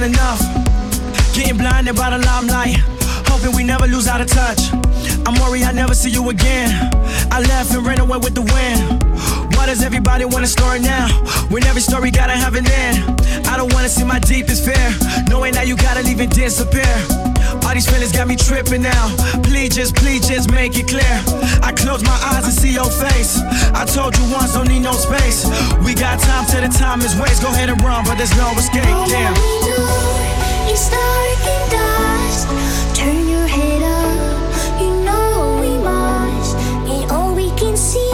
Isn't enough. Getting blinded by the limelight. Hoping we never lose out of touch. I'm worried I never see you again. I left and ran away with the wind. Why does everybody want a story now? When every story gotta have an end. I don't wanna see my deepest fear. Knowing that you gotta leave and disappear. All these feelings got me tripping now. Please just, please just make it clear. I close my eyes and see your face. I told you once, don't need no space. We got time till the time is waste. Go ahead and run, but there's no escape. All Damn. we do is dark and dust. Turn your head up, you know we must. And all we can see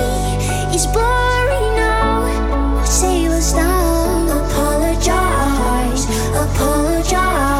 is blurry now. Save us now. Apologize, apologize.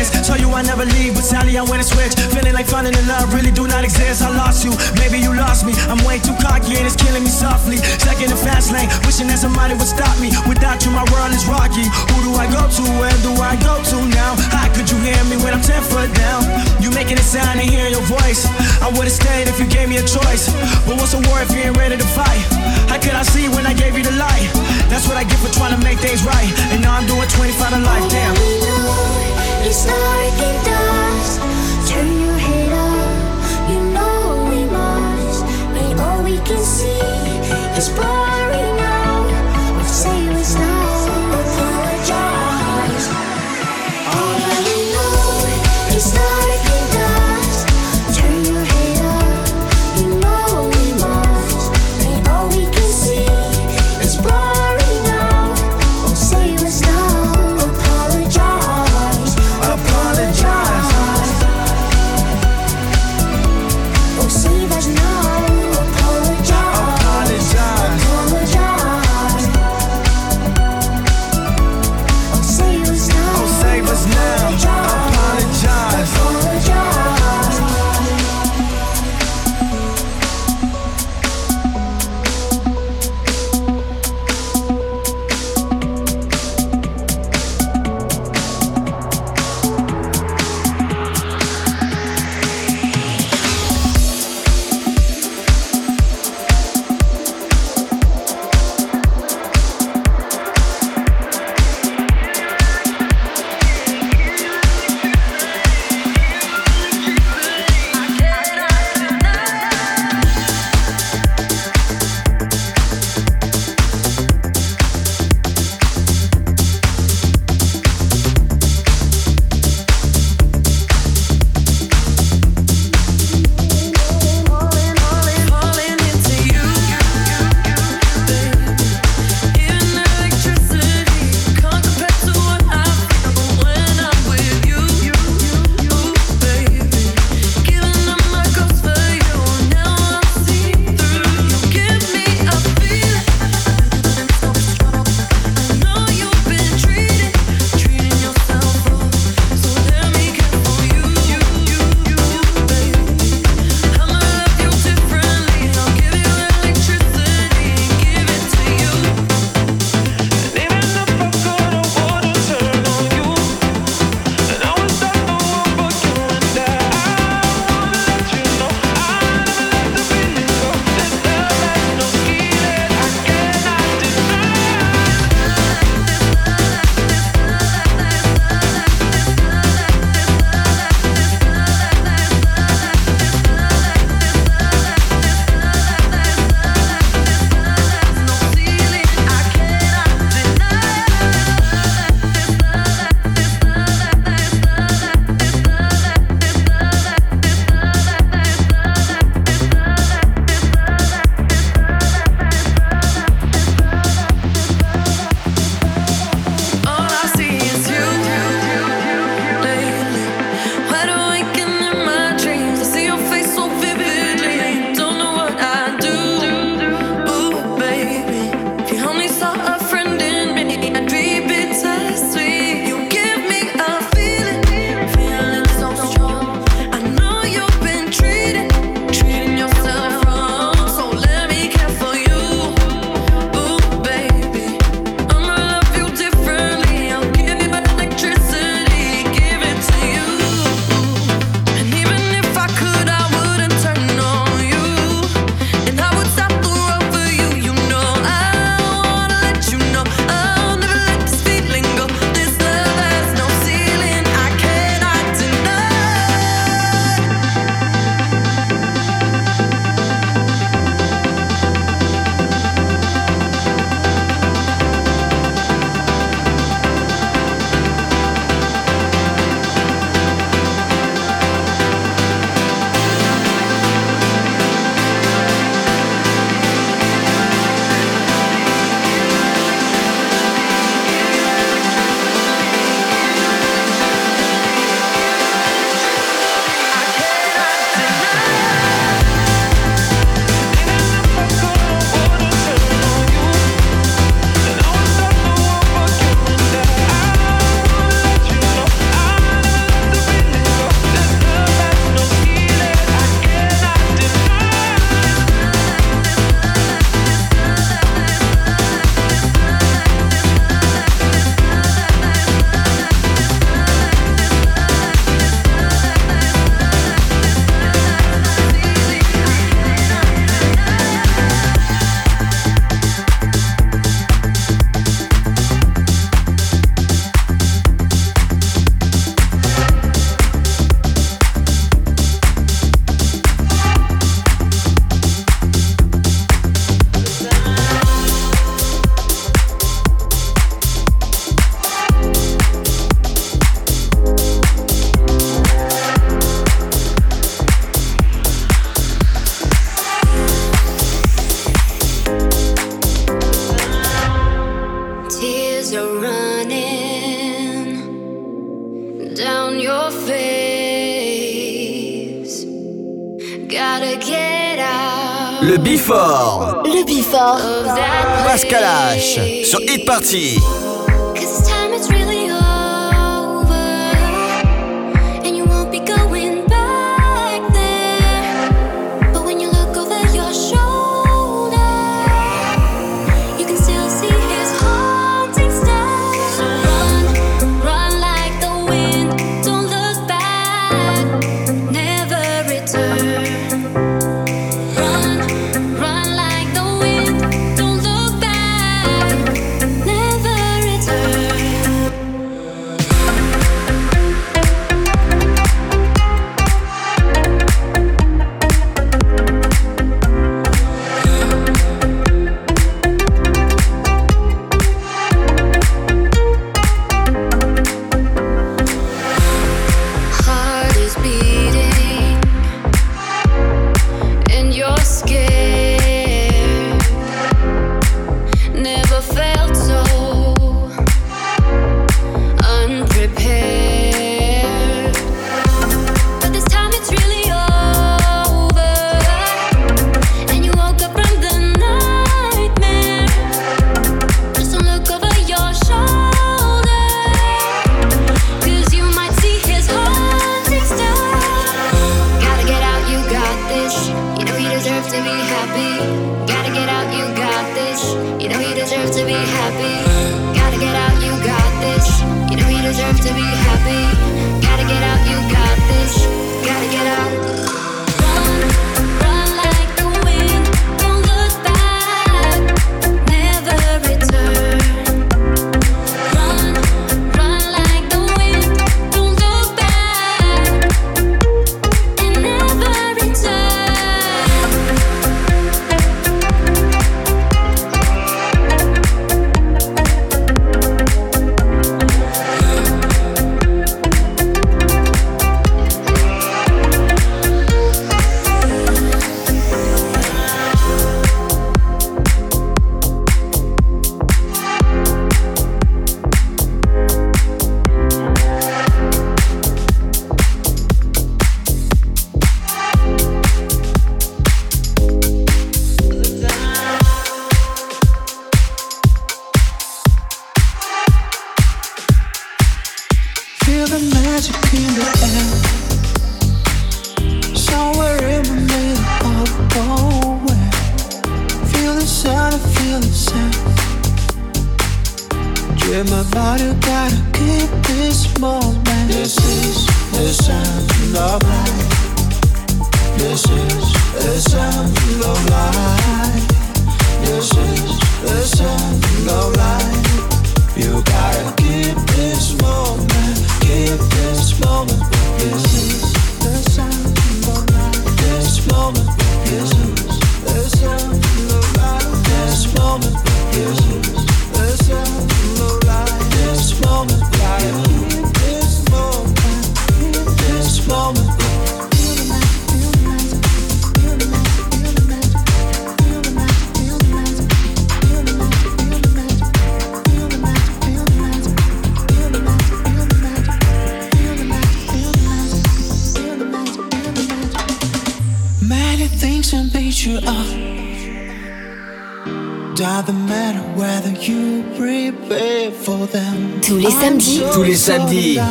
Miss. Told you I never leave, but sadly I went and switched. Feeling like finding in love really do not exist. I lost you, maybe you lost me. I'm way too cocky and it's killing me softly. Stuck in the fast lane, wishing that somebody would stop me. Without you, my world is rocky. Who do I go to? Where do I go to now? How could you hear me when I'm 10 foot down? You making it sound and hearing your voice. I would've stayed if you gave me a choice. But what's a war if you ain't ready to fight? How could I see when I gave you the light? That's what I get for trying to make things right. And now I'm doing 25 to life, damn. We know it's dark and dust. Turn your head up. You know we must. When all we can see is blurry City.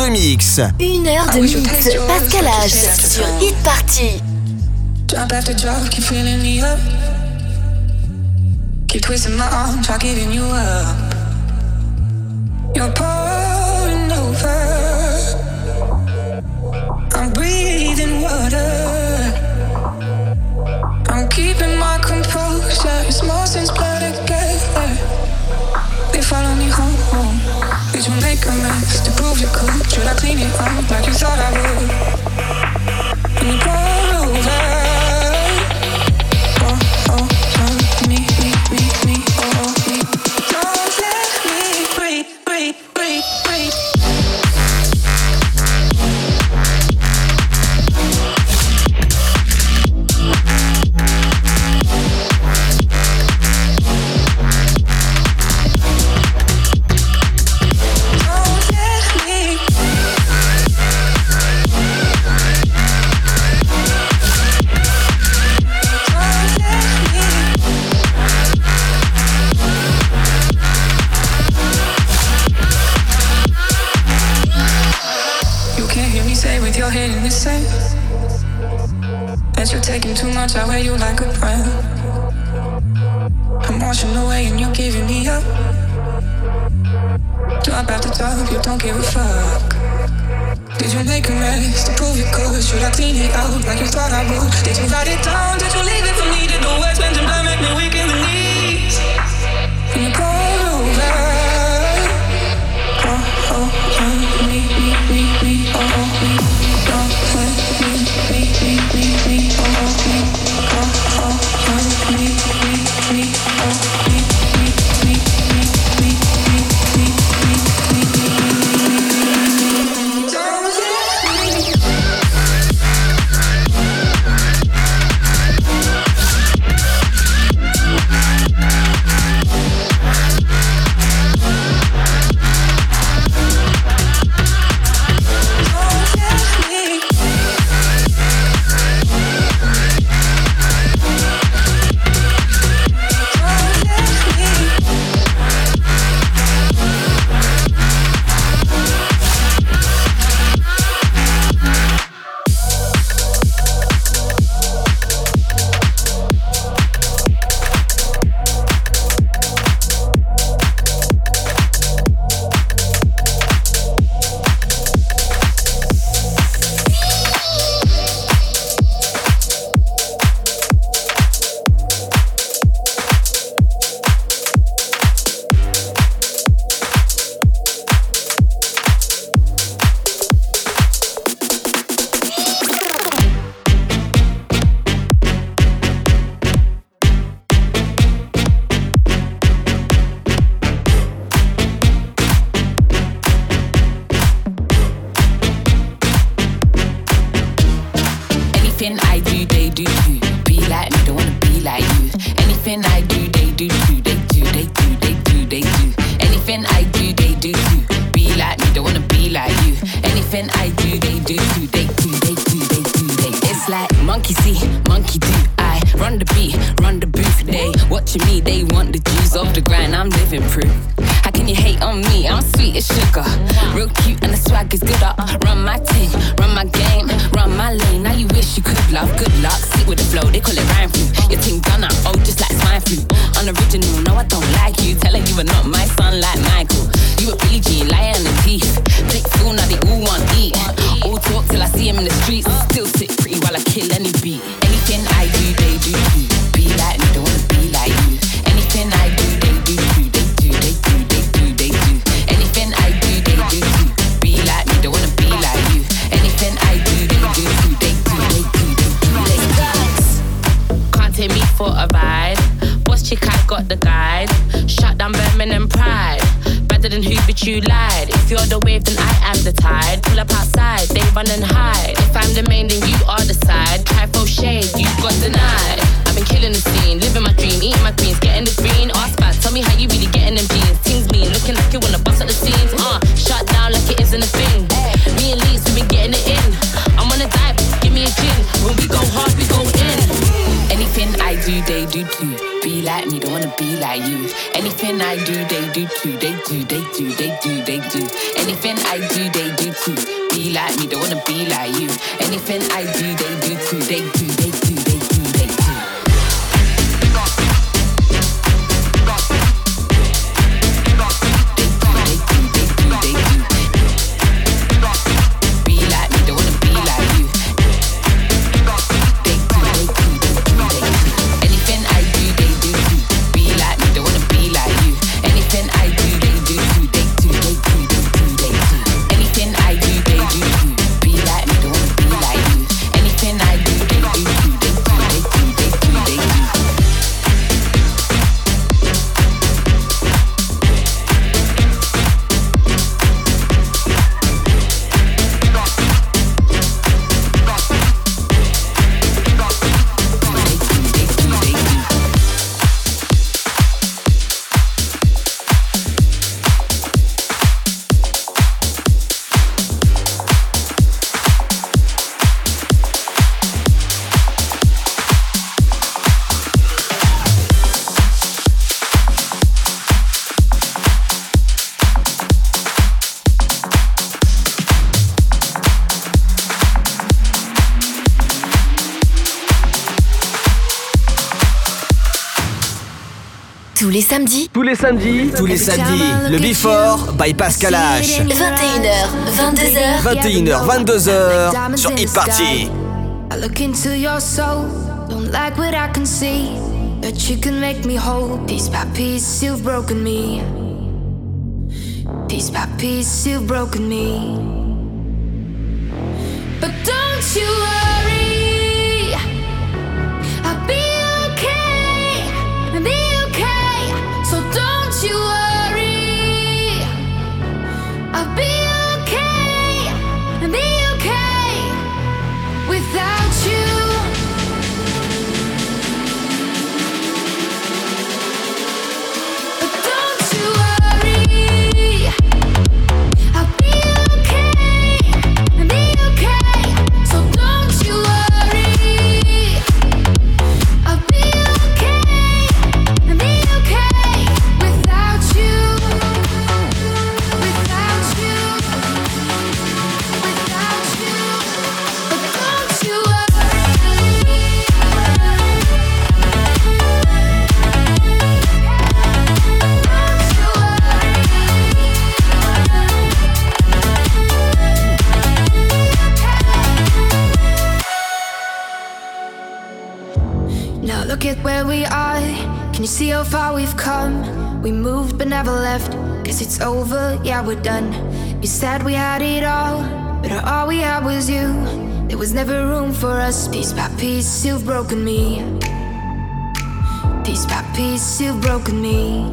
heure de mix. Une heure de ah mix. Pascal H sur Hit Party. Drop after drop, keep feeling me up. Keep twisting my arm, try giving you up. taking too much, I wear you like a friend. I'm washing away and you're giving me up. Drop out the top, you don't give a fuck. Did you make a mess to prove you could? Should I clean it out like you thought I would? Did you write it down? Did you leave it for me? Did the words bend and make me weak in the knees? Watching me, they want the juice off the grind. I'm living proof. How can you hate on me? I'm sweet as sugar. Real cute and the swag is good up. Run my team, run my game, run my lane. Now you wish you could love. Good luck, sit with the flow, they call it rhyme flu. Your team done up, oh, just like swine flu. Unoriginal, no, I don't like you. Tell her you are not my son like Michael. You a Jean, lion and teeth. Big fool, now they all want eat. All talk till I see him in the streets. Still you lied. If you're the wave, then I am the tide. Pull up outside, they run and hide. If I'm the main, then you are the side. Try for shade, you got denied. I've been killing the scene, living my dream, eating my greens, getting the green. Ask back, tell me how you really getting them jeans. Things mean, looking like you wanna bust at the seams. Uh, shut down like it isn't a thing. Me and Leeds, we been getting it in. I'm on a dive, give me a gin. When we go hard, we go in. I do, they do too. Be like me, don't wanna be like you. Anything I do, they do too. They do, they do, they do, they do. Anything I do, they do too. Be like me, don't wanna be like you. Anything I do, they do too. They do, they do, they les samedis, tous les samedis, le Before by Pascal H. 21h, 22h, 21h, 22h sur Hit Party. I look into your soul, don't like what I can see. But you can make me whole, piece by piece, you've broken me. Piece by piece, you've broken me. But don't you worry, where we are. Can you see how far we've come? We moved but never left. Cause it's over, yeah, we're done. You said we had it all, but all we had was you. There was never room for us. Piece by piece, you've broken me. Piece by piece, you've broken me.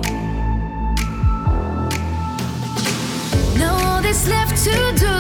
Now all that's left to do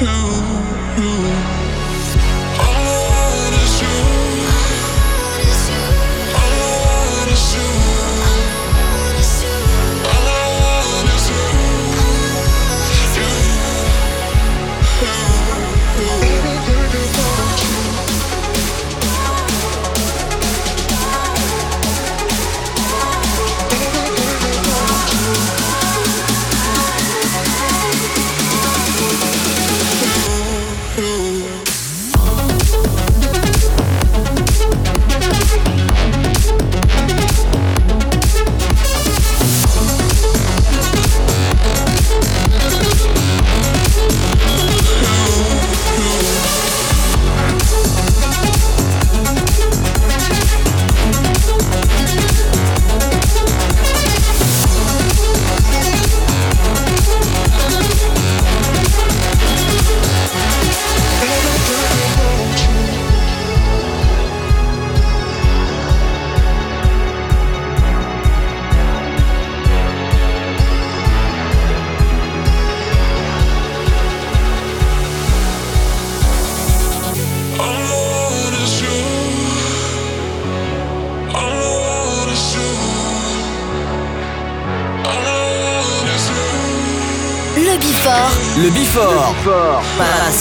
you. you. All I want is you.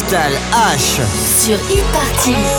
Total H sur e-party.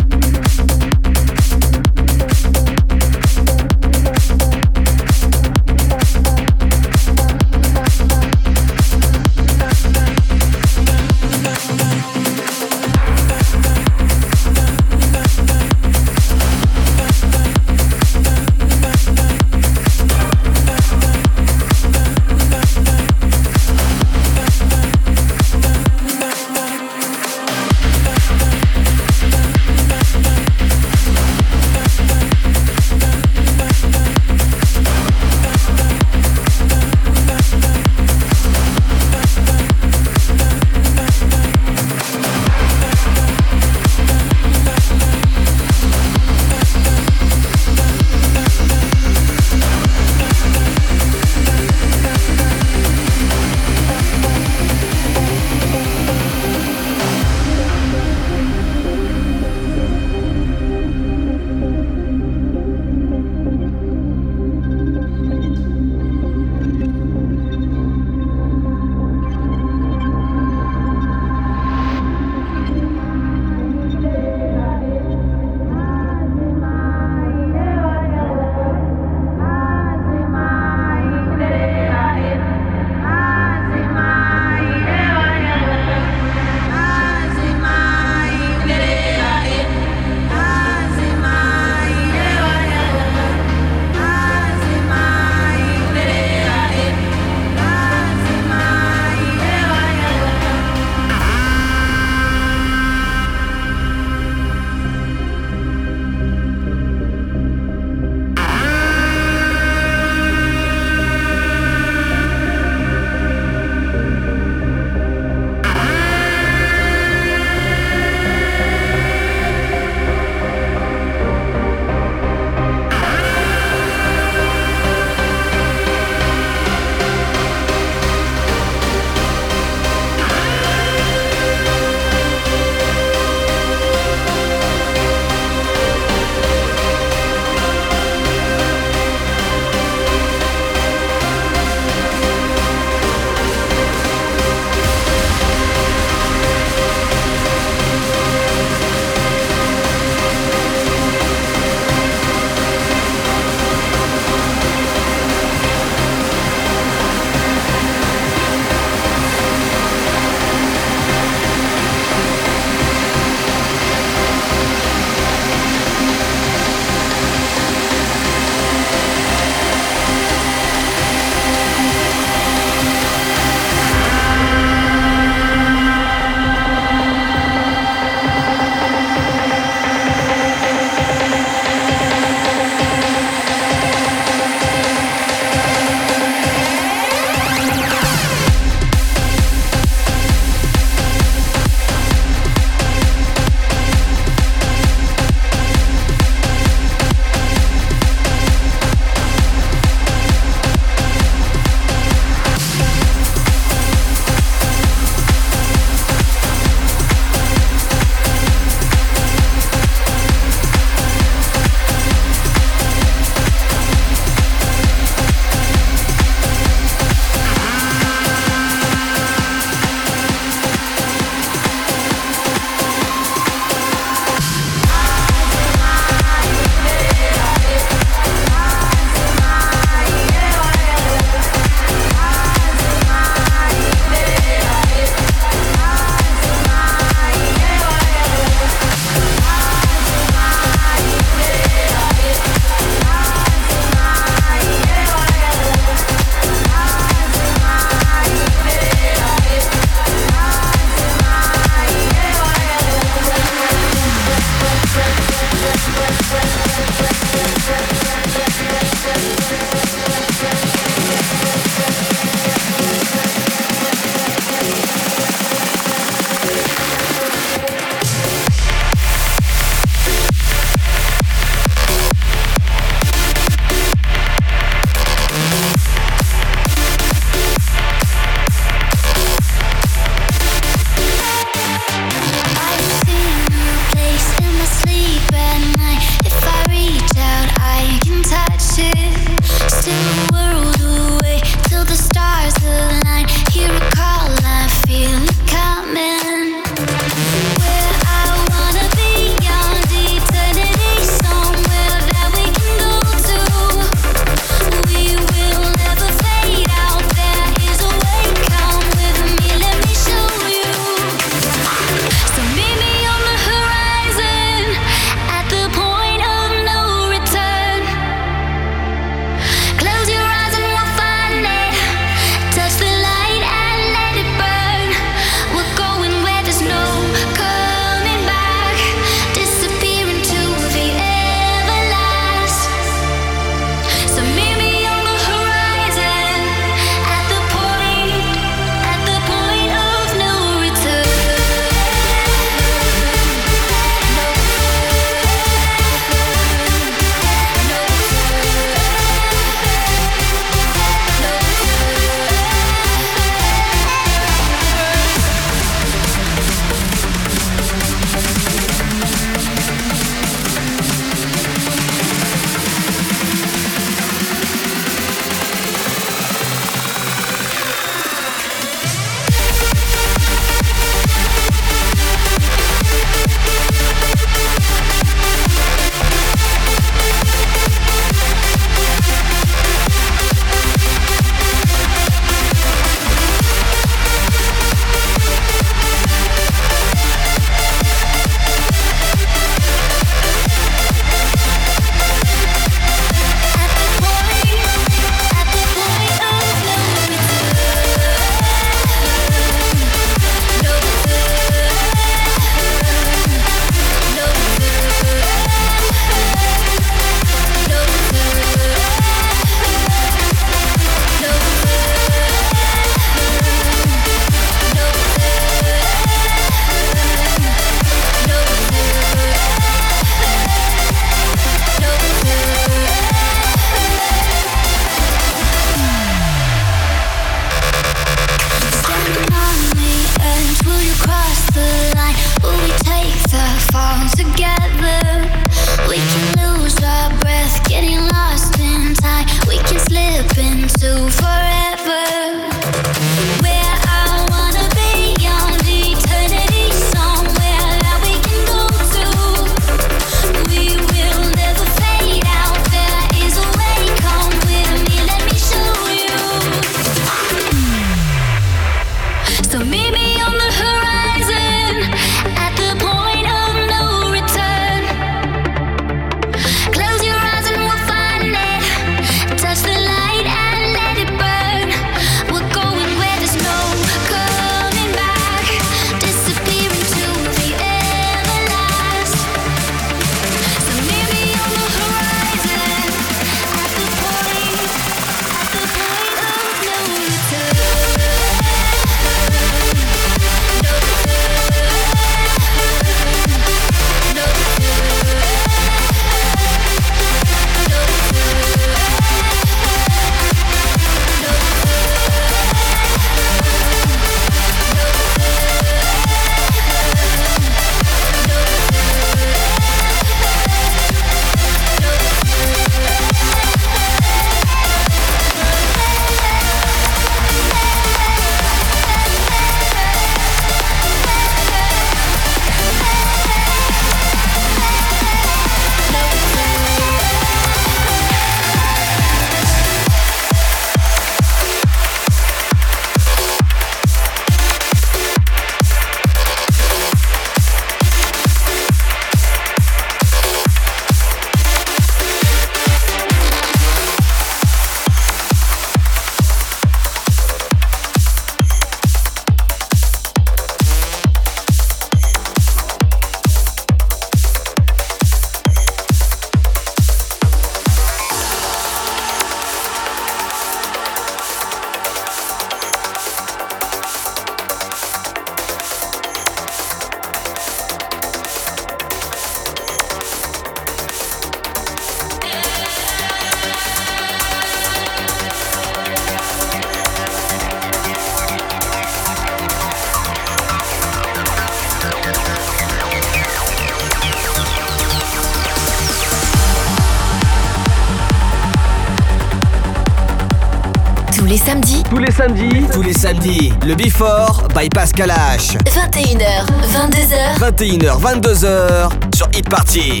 Samedis. Tous les samedis. Tous les samedis. Le Before by Pascal H. 21h, 22h. 21h, 22h sur Hit Party.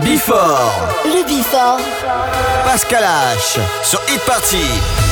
Le Bifort. Le Bifort. Pascal H. Sur Hit Party.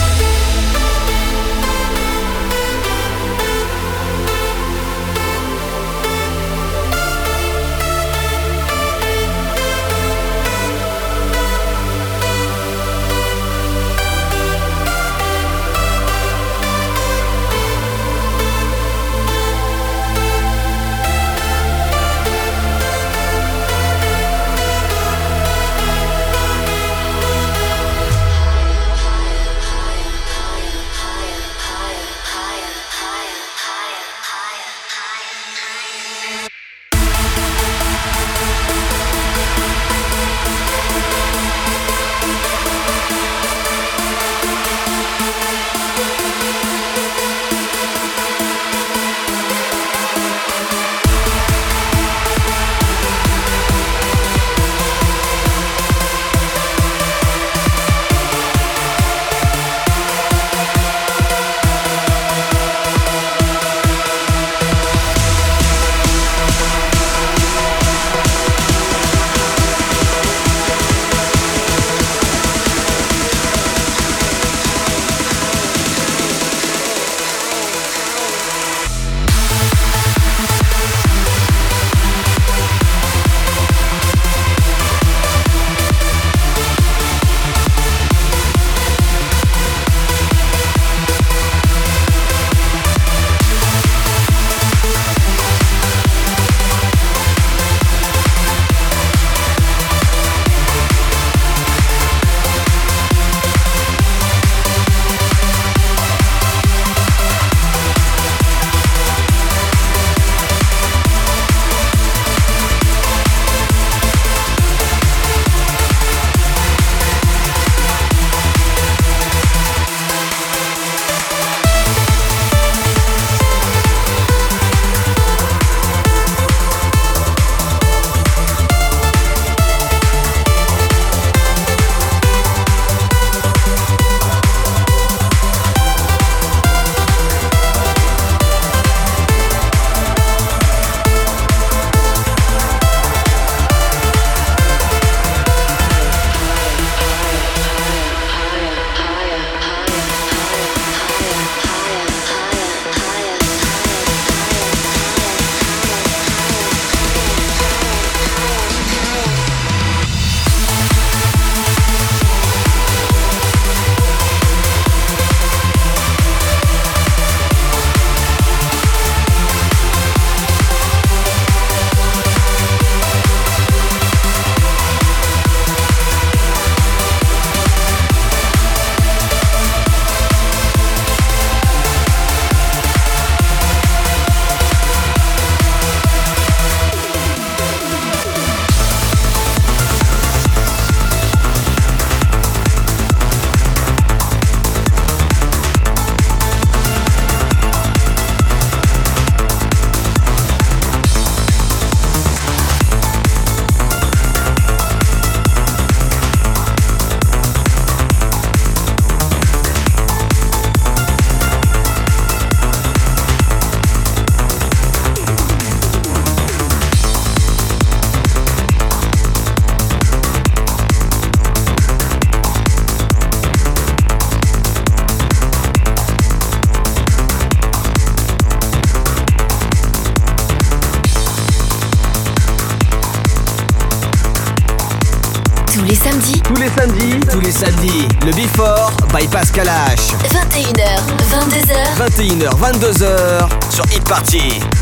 22h sur Hit Party.